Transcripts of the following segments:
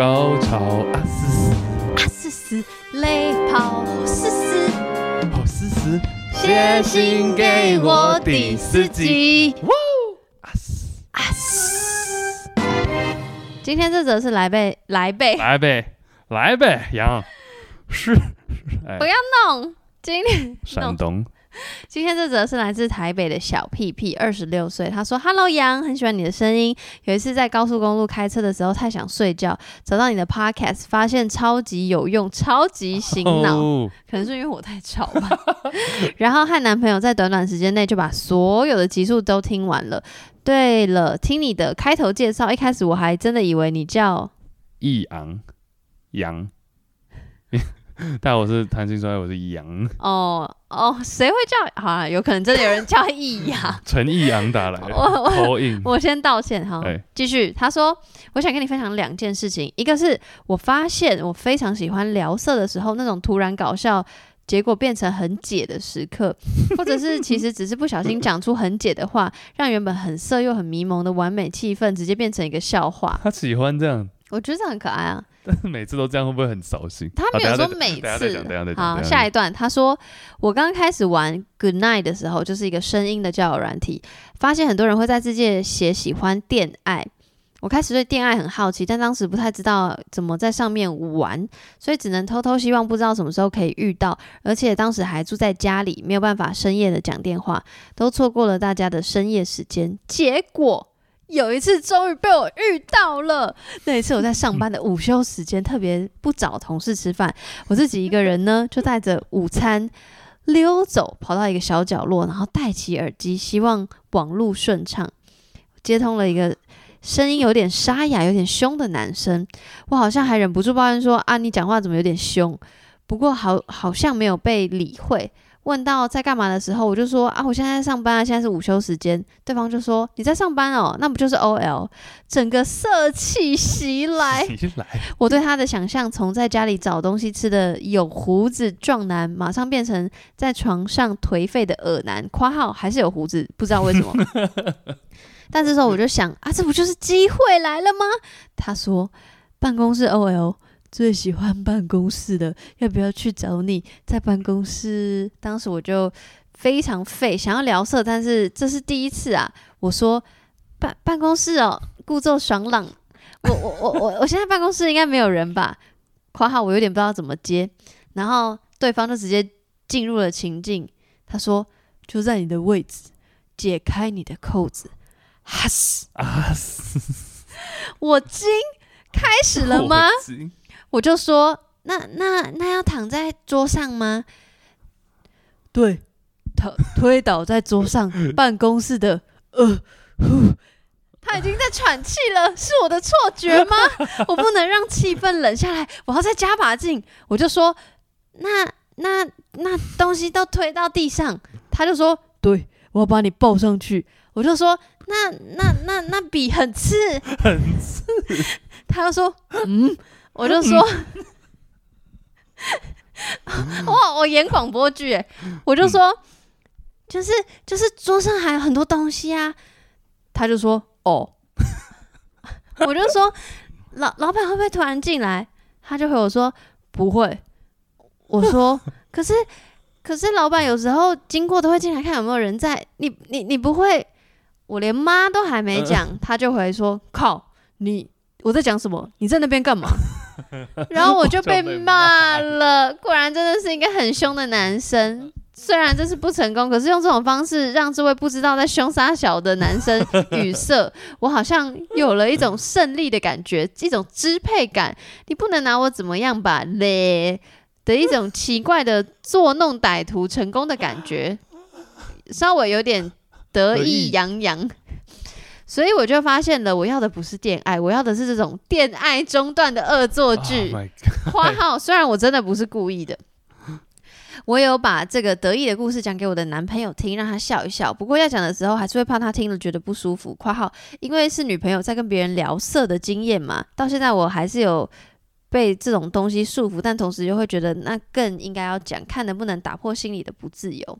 高潮啊嘶嘶啊嘶嘶，泪泡嘶嘶，好嘶嘶，写信给我第四集。哇啊嘶啊嘶！今天这则是来呗来呗，来呗来呗，杨。是哎。不要弄。今天山东 今天这则是来自台北的小屁屁，二十六岁。他说：“Hello，杨，很喜欢你的声音。有一次在高速公路开车的时候，太想睡觉，找到你的 Podcast，发现超级有用，超级醒脑。哦可能是因为我太吵吧。然后和男朋友在短短时间内就把所有的集数都听完了。对了，听你的开头介绍，一开始我还真的以为你叫易昂杨，但我是谈情说爱，我是易阳哦哦，谁会叫？好啊，有可能真的有人叫易阳。陈易阳打来 的我先道歉哈哎，继续。他说，我想跟你分享两件事情，一个是我发现我非常喜欢聊色的时候那种突然搞笑，结果变成很解的时刻，或者是其实只是不小心讲出很解的话，让原本很色又很迷蒙的完美气氛直接变成一个笑话。他喜欢这样，我觉得这很可爱啊。但是每次都这样会不会很扫兴？他没有说每次。好，下下一段他说，我刚开始玩 Good Night 的时候，就是一个声音的交友软体，发现很多人会在自介写喜欢电爱。我开始对电爱很好奇，但当时不太知道怎么在上面玩，所以只能偷偷希望不知道什么时候可以遇到。而且当时还住在家里，没有办法深夜的讲电话，都错过了大家的深夜时间。结果有一次终于被我遇到了，那一次我在上班的午休时间，特别不找同事吃饭，我自己一个人呢，就带着午餐溜走，跑到一个小角落，然后戴起耳机，希望网路顺畅，接通了一个。声音有点沙哑、有点凶的男生，我好像还忍不住抱怨说：“啊，你讲话怎么有点凶？”不过好好像没有被理会。问到在干嘛的时候，我就说：“啊，我现在在上班啊，现在是午休时间。”对方就说：“你在上班哦，那不就是 OL？” 整个色气袭来，袭来，我对他的想象从在家里找东西吃的有胡子壮男，马上变成在床上颓废的恶男（括号还是有胡子，不知道为什么）。但这时候我就想啊，这不就是机会来了吗？他说，办公室 OL 最喜欢办公室的，要不要去找你在办公室？当时我就非常废，想要聊色，但是这是第一次啊。我说办办公室哦，故作爽朗。我我我我我现在办公室应该没有人吧？括号我有点不知道怎么接，然后对方就直接进入了情境。他说就在你的位置，解开你的扣子。哈！我惊，开始了吗？我就说，那那那要躺在桌上吗？对，躺推倒在桌上，办公室的呃呼，他已经在喘气了，是我的错觉吗？我不能让气氛冷下来，我要再加把劲。我就说，那那那东西都推到地上，他就说，对，我要把你抱上去。我就说。那那那那笔很刺，很刺。他就说，嗯，我就说，嗯、哇，我演广播剧，哎，我就说，就是就是桌上还有很多东西啊。他就说，哦，我就说，老老板会不会突然进来？他就回我说，不会。我说，可是可是老板有时候经过都会进来看有没有人在。你你你不会？我连妈都还没讲，他就回说：“靠你，我在讲什么？你在那边干嘛？” 然后我就被骂了。果然真的是一个很凶的男生。虽然这是不成功，可是用这种方式让这位不知道在凶杀小的男生语塞，我好像有了一种胜利的感觉，一种支配感。你不能拿我怎么样吧？嘞的一种奇怪的作弄歹徒成功的感觉，稍微有点。得意洋洋，所以我就发现了，我要的不是恋爱，我要的是这种恋爱中断的恶作剧。花号虽然我真的不是故意的，我有把这个得意的故事讲给我的男朋友听，让他笑一笑。不过要讲的时候，还是会怕他听了觉得不舒服。括号因为是女朋友在跟别人聊色的经验嘛，到现在我还是有被这种东西束缚，但同时又会觉得那更应该要讲，看能不能打破心里的不自由。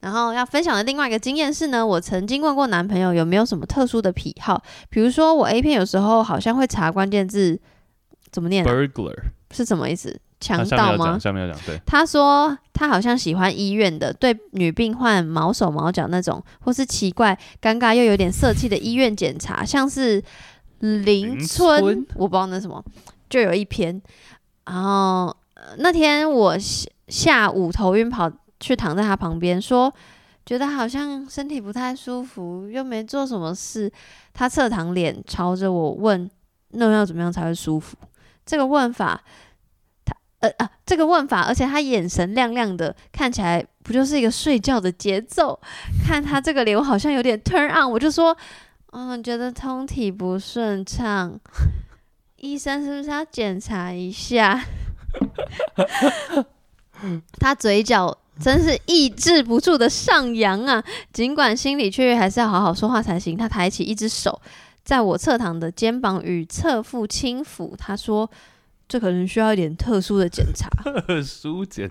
然后要分享的另外一个经验是呢，我曾经问过男朋友有没有什么特殊的癖好，比如说我 A 片有时候好像会查关键字怎么念？Burglar 是什么意思？强盗吗？下面要讲，对。他说他好像喜欢医院的，对女病患毛手毛脚那种，或是奇怪、尴尬又有点色气的医院检查，像是邻村，村我不知道那什么，就有一篇。然后那天我下下午头晕，跑去躺在他旁边，说觉得好像身体不太舒服，又没做什么事。他侧躺脸朝着我问：“那要怎么样才会舒服？”这个问法。他呃啊，这个问法，而且他眼神亮亮的，看起来不就是一个睡觉的节奏？看他这个脸，我好像有点 turn on，我就说，嗯，觉得通体不顺畅，医生是不是要检查一下？他嘴角真是抑制不住的上扬啊，尽管心里却还是要好好说话才行。他抬起一只手，在我侧躺的肩膀与侧腹轻抚，他说。这可能需要一点特殊的检查。特殊检，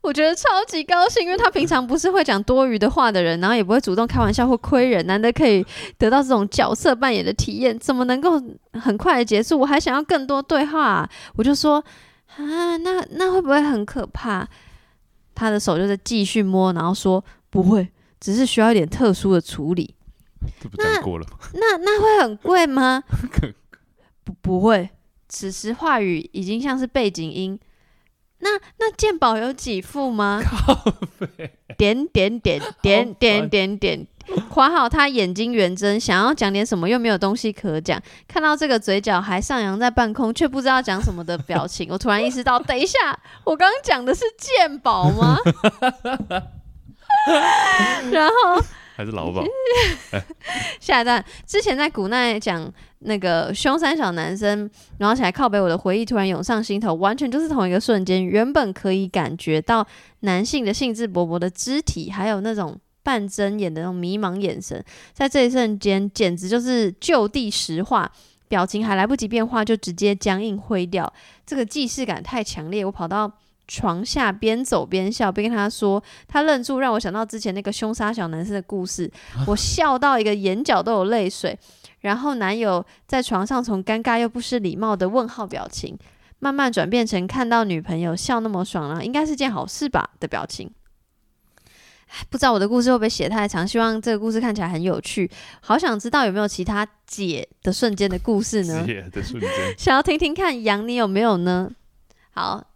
我觉得超级高兴，因为他平常不是会讲多余的话的人，然后也不会主动开玩笑或亏人，难得可以得到这种角色扮演的体验，怎么能够很快的结束？我还想要更多对话啊，我就说啊，那那会不会很可怕？他的手就在继续摸，然后说不会，只是需要一点特殊的处理。这不讲过了吗？那那，那会很贵吗？不不会。此时话语已经像是背景音。那那鉴宝有几副吗？点点点点点点点，括号他眼睛圆睁，想要讲点什么又没有东西可讲。看到这个嘴角还上扬在半空，却不知道讲什么的表情，我突然意识到，等一下，我刚刚讲的是鉴宝吗？然后。还是劳保。下一段，之前在古奈讲那个凶三小男生，然后起来靠北，我的回忆突然涌上心头，完全就是同一个瞬间。原本可以感觉到男性的兴致勃勃的肢体，还有那种半睁眼的那种迷茫眼神，在这一瞬间简直就是就地石化，表情还来不及变化，就直接僵硬灰掉。这个既视感太强烈，我跑到。床下边走边笑，边跟他说，他愣住，让我想到之前那个凶杀小男生的故事。我笑到一个眼角都有泪水，然后男友在床上从尴尬又不失礼貌的问号表情，慢慢转变成看到女朋友笑那么爽了，应该是件好事吧的表情。不知道我的故事会不会写太长，希望这个故事看起来很有趣。好想知道有没有其他解的瞬间的故事呢？解的瞬间，想要听听看，杨你有没有呢？好。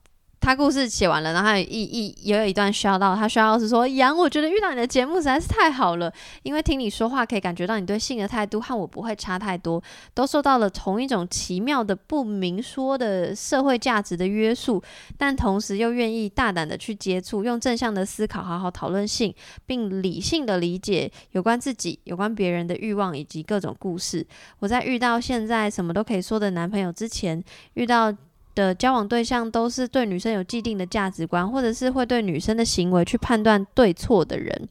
他故事写完了，然后他一一也有一段需要到他需要是说杨，我觉得遇到你的节目实在是太好了，因为听你说话可以感觉到你对性的态度和我不会差太多，都受到了同一种奇妙的不明说的社会价值的约束，但同时又愿意大胆的去接触，用正向的思考好好讨论性，并理性的理解有关自己、有关别人的欲望以及各种故事。我在遇到现在什么都可以说的男朋友之前，遇到。的交往对象都是对女生有既定的价值观，或者是会对女生的行为去判断对错的人，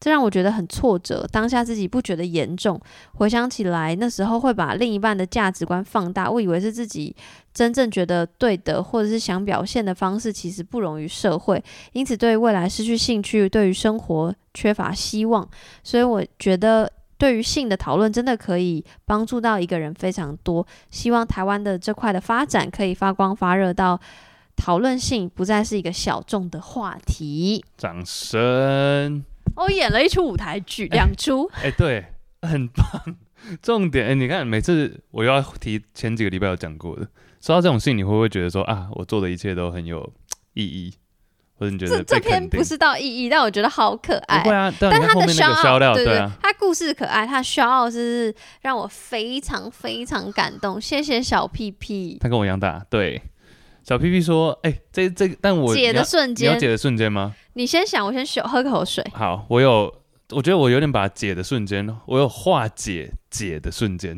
这让我觉得很挫折。当下自己不觉得严重，回想起来那时候会把另一半的价值观放大，我以为是自己真正觉得对的，或者是想表现的方式，其实不容于社会，因此对未来失去兴趣，对于生活缺乏希望。所以我觉得。对于性的讨论，真的可以帮助到一个人非常多。希望台湾的这块的发展可以发光发热到讨论性不再是一个小众的话题。掌声！我演了一出舞台剧，两出。哎，对，很棒。重点，哎，你看，每次我又要提前几个礼拜有讲过的，说到这种性，你会不会觉得说啊，我做的一切都很有意义？这这篇不是到意义，但我觉得好可爱。啊、但他的笑料，对啊、他故事可爱，他笑是让我非常非常感动。谢谢小屁屁，他跟我一样大。对，小屁屁说：“哎、欸，这这，但我解的瞬间，你要解的瞬间吗？你先想，我先喝喝口水。好，我有，我觉得我有点把解的瞬间，我有化解解的瞬间。”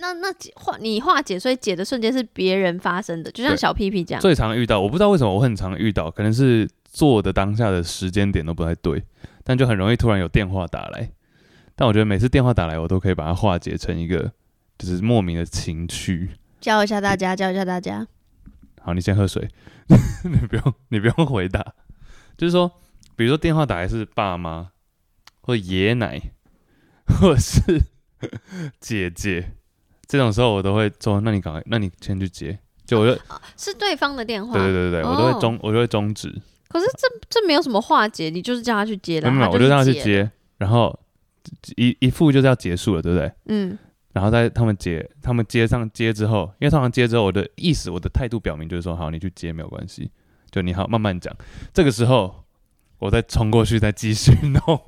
那那化你化解，所以解的瞬间是别人发生的，就像小屁屁这样。最常遇到，我不知道为什么我很常遇到，可能是做的当下的时间点都不太对，但就很容易突然有电话打来。但我觉得每次电话打来，我都可以把它化解成一个就是莫名的情绪。教一下大家，教一下大家。好，你先喝水，你不用你不用回答。就是说，比如说电话打来是爸妈，或爷爷奶，或是 姐姐。这种时候我都会说，那你赶快，那你先去接，就我就、啊、是对方的电话，对对对对，哦、我都会终，我就会终止。可是这这没有什么化解，你就是叫他去接的，没有，我就让他去接，然后一一副就是要结束了，对不对？嗯。然后在他们接，他们接上接之后，因为通常接之后，我的意思，我的态度表明就是说，好，你去接没有关系，就你好慢慢讲。这个时候，我再冲过去，再继续弄。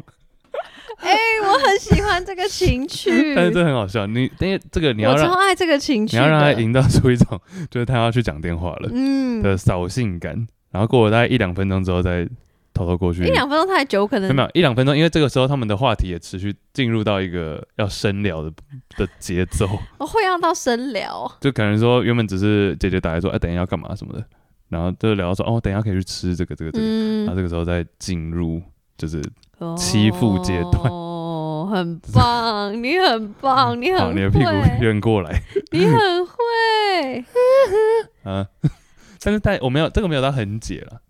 很喜欢这个情趣，但 是这很好笑。你因为这个你要让，我超爱这个情趣，你要让他营造出一种，就是他要去讲电话了，嗯的扫兴感。然后过了大概一两分钟之后再。偷偷过去，一两分钟太久，可能没有一两分钟，因为这个时候他们的话题也持续进入到一个要深聊的的节奏。我 会让到深聊，就可能说原本只是姐姐打来说，哎，等一下要干嘛什么的，然后就聊到说，哦，等一下可以去吃这个这个这个，然后这个时候再进入就是欺负阶段。哦，很棒，你很棒，你很，你的屁股圆过来，你很会。啊，但是但我没有这个没有到很解了。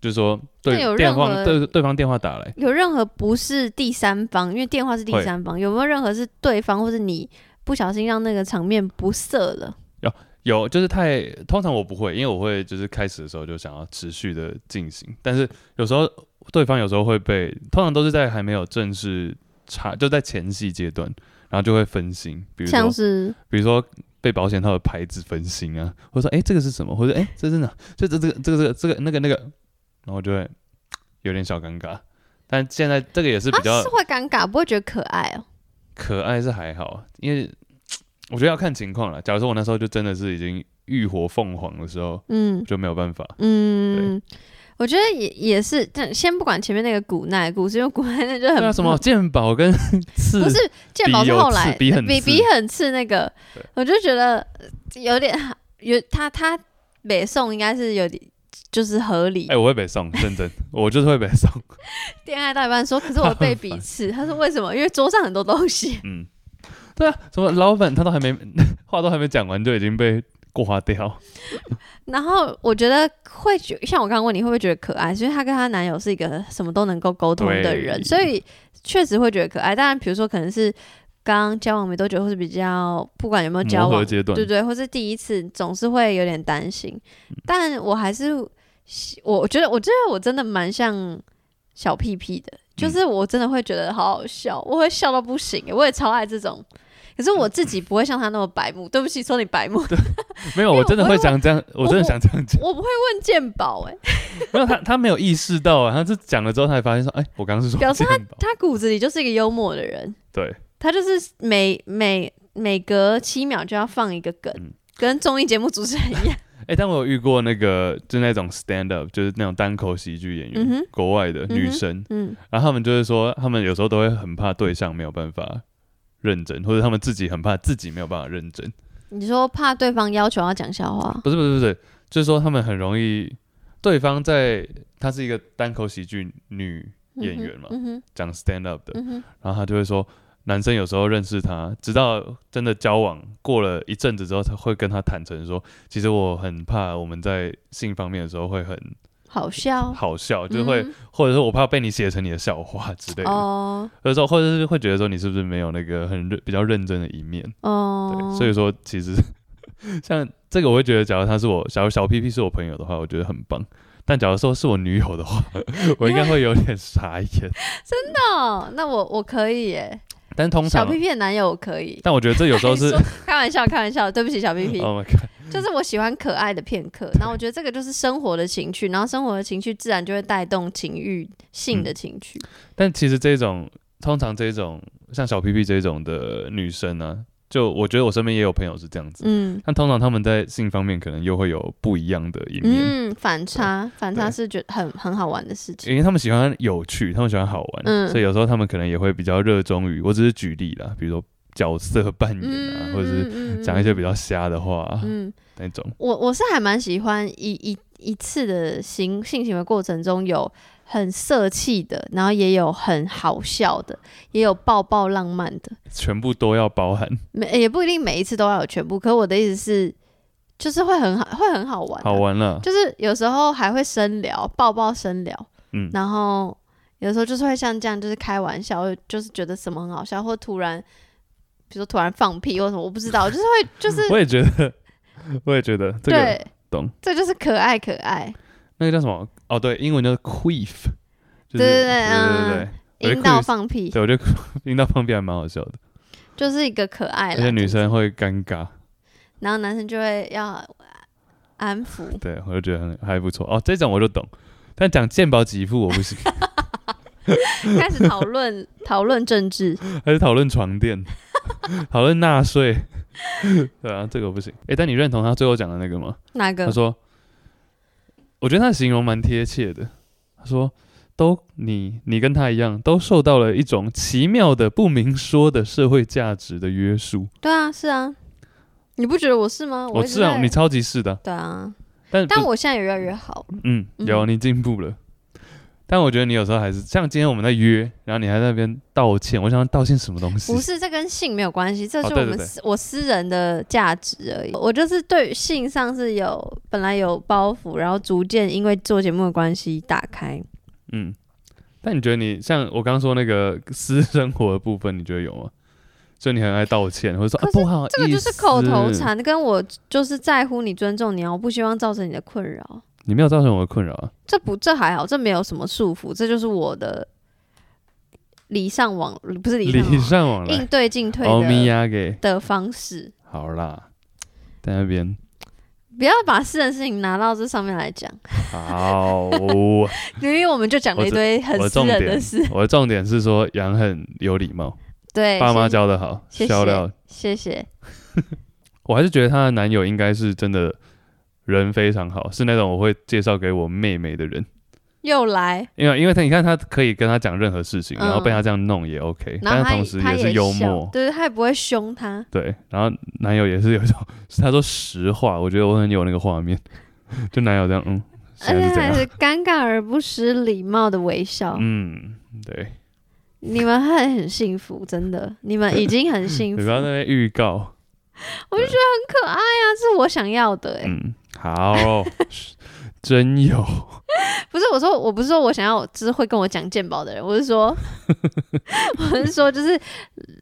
就是说，对电话对对方电话打来，有任何不是第三方，因为电话是第三方，有没有任何是对方或是你不小心让那个场面不色了？有有，就是太通常我不会，因为我会就是开始的时候就想要持续的进行，但是有时候对方有时候会被，通常都是在还没有正式查，就在前戏阶段，然后就会分心，比如说像是比如说被保险套的牌子分心啊，或者说哎、欸、这个是什么，或者哎、欸、这是哪，就这这个这个这个这个那个那个。然后就会有点小尴尬，但现在这个也是比较、啊、是会尴尬，不会觉得可爱哦。可爱是还好，因为我觉得要看情况了。假如说我那时候就真的是已经浴火凤凰的时候，嗯，就没有办法。嗯，对我觉得也也是，但先不管前面那个古奈故事，因为古奈那就很什么鉴宝跟刺，不是鉴宝是后来比很比比很刺那个，我就觉得有点有他他北宋应该是有点。就是合理。哎、欸，我会北宋，认真，我就是会北宋。恋爱到一半说，可是我被鄙刺。他说为什么？因为桌上很多东西。嗯，对啊，什么老板他都还没 话都还没讲完就已经被挂掉。然后我觉得会觉像我刚刚问你会不会觉得可爱，因为她跟她男友是一个什么都能够沟通的人，所以确实会觉得可爱。当然，比如说可能是刚交往没多久，或是比较不管有没有交往阶段，对对，或是第一次，总是会有点担心。嗯、但我还是。我我觉得，我觉得我真的蛮像小屁屁的，就是我真的会觉得好好笑，我会笑到不行，我也超爱这种。可是我自己不会像他那么白目，对不起，说你白目。没有，我真的会想这样，我真的想这样讲。我不会问健保，哎，没有他，他没有意识到啊，他是讲了之后，他才发现说，哎，我刚刚是说，表示他他骨子里就是一个幽默的人，对，他就是每每每隔七秒就要放一个梗，跟综艺节目主持人一样。哎、欸，但我有遇过那个，就那种 stand up，就是那种单口喜剧演员，国外的女生，嗯，嗯，然后他们就是说，他们有时候都会很怕对象没有办法认真，或者他们自己很怕自己没有办法认真。你说怕对方要求要讲笑话？不是不是不是，就是说他们很容易，对方在，她是一个单口喜剧女演员嘛，讲、stand up 的，嗯、然后她就会说。男生有时候认识他，直到真的交往过了一阵子之后，他会跟他坦诚说：“其实我很怕我们在性方面的时候会很好笑，好笑，就会、嗯、或者说我怕被你写成你的笑话之类的。哦，有时候或者是会觉得说你是不是没有那个很认比较认真的一面。哦，对，所以说其实 像这个，我会觉得，假如他是我，假如小屁屁是我朋友的话，我觉得很棒。但假如说是我女友的话，我应该会有点傻眼。真的、哦？那我我可以耶。但通常小屁屁的男友可以，但我觉得这有时候是 开玩笑，开玩笑，对不起，小屁屁。Oh my God，就是我喜欢可爱的片刻，然后我觉得这个就是生活的情趣，然后生活的情趣自然就会带动情欲性的情趣。嗯。但其实这种通常这种像小屁屁这种的女生呢，啊。就我觉得我身边也有朋友是这样子，嗯，但通常他们在性方面可能又会有不一样的一面，嗯，反差，反差是觉得很很好玩的事情，因为他们喜欢有趣，他们喜欢好玩，嗯，所以有时候他们可能也会比较热衷于，我只是举例啦，比如说角色扮演啊，嗯、或者是讲一些比较瞎的话，嗯，那种，我我是还蛮喜欢一一一次的性性行为过程中有。很色气的，然后也有很好笑的，也有抱抱浪漫的，全部都要包含。每也不一定每一次都要有全部，可我的意思是，就是会很好，会很好玩，好玩了。就是有时候还会深聊，抱抱深聊，嗯，然后有时候就是会像这样，就是开玩笑，就是觉得什么很好笑，或突然比如说突然放屁或什么，我不知道，就是会就是。我也觉得，我也觉得这个对懂，这就是可爱可爱。那个叫什么？哦，对，英文叫 queef，就是对对对，嗯，阴道放屁。对，我觉得 阴道放屁还蛮好笑的，就是一个可爱，而且女生会尴尬，然后男生就会要安抚。对，我就觉得很还不错哦，这种我就懂，但讲健保给付我不行。开始讨论讨论政治，还是讨论床垫，讨论纳税？对啊，这个不行。哎、欸，但你认同他最后讲的那个吗？哪个？他说。我觉得他形容蛮贴切的。他说：“都你你跟他一样，都受到了一种奇妙的不明说的社会价值的约束。”对啊，是啊，你不觉得我是吗？我是啊，你超级是的。对啊，但但我现在也越来越好。嗯，有你进步了。嗯但我觉得你有时候还是像今天我们在约，然后你还在那边道歉。我想道歉什么东西？不是，这跟性没有关系，这是我们私、哦、我私人的价值而已。我就是对性上是有本来有包袱，然后逐渐因为做节目的关系打开。嗯，但你觉得你像我刚刚说那个 私生活的部分，你觉得有吗？所以你很爱道歉，或者说啊不好，这个就是口头禅，跟我就是在乎你、尊重你，我不希望造成你的困扰。你没有造成我的困扰啊？这不，这还好，这没有什么束缚，这就是我的礼尚往，不是礼尚往来，应对进退的的方式。好啦，在那边不要把私人事情拿到这上面来讲。好，因为我们就讲了一堆很私人的事。我的重点是说杨很有礼貌，对，爸妈教的好，谢谢，谢谢。我还是觉得她的男友应该是真的。人非常好，是那种我会介绍给我妹妹的人。又来，因为因为他你看他可以跟他讲任何事情，嗯、然后被他这样弄也 OK，但是同时也是幽默，对，他也不会凶他。对，然后男友也是有一种，他说实话，我觉得我很有那个画面，就男友这样，嗯，而且还是尴尬而不失礼貌的微笑。嗯，对，你们还很幸福，真的，你们已经很幸福。你不要在那边预告，我就觉得很可爱啊，这是我想要的，哎。嗯好，真有，不是我说，我不是说我想要，就是会跟我讲鉴宝的人，我是说，我是说，就是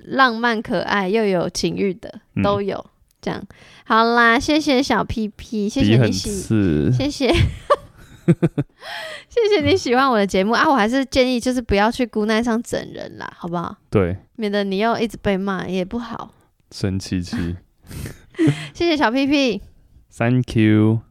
浪漫可爱又有情欲的都有，嗯、这样。好啦，谢谢小屁屁，谢谢你喜，谢谢，谢谢你喜欢我的节目。啊，我还是建议就是不要去 Goodnight 上整人啦，好不好？对，免得你又一直被骂也不好，生气气，谢谢小屁屁。Thank you。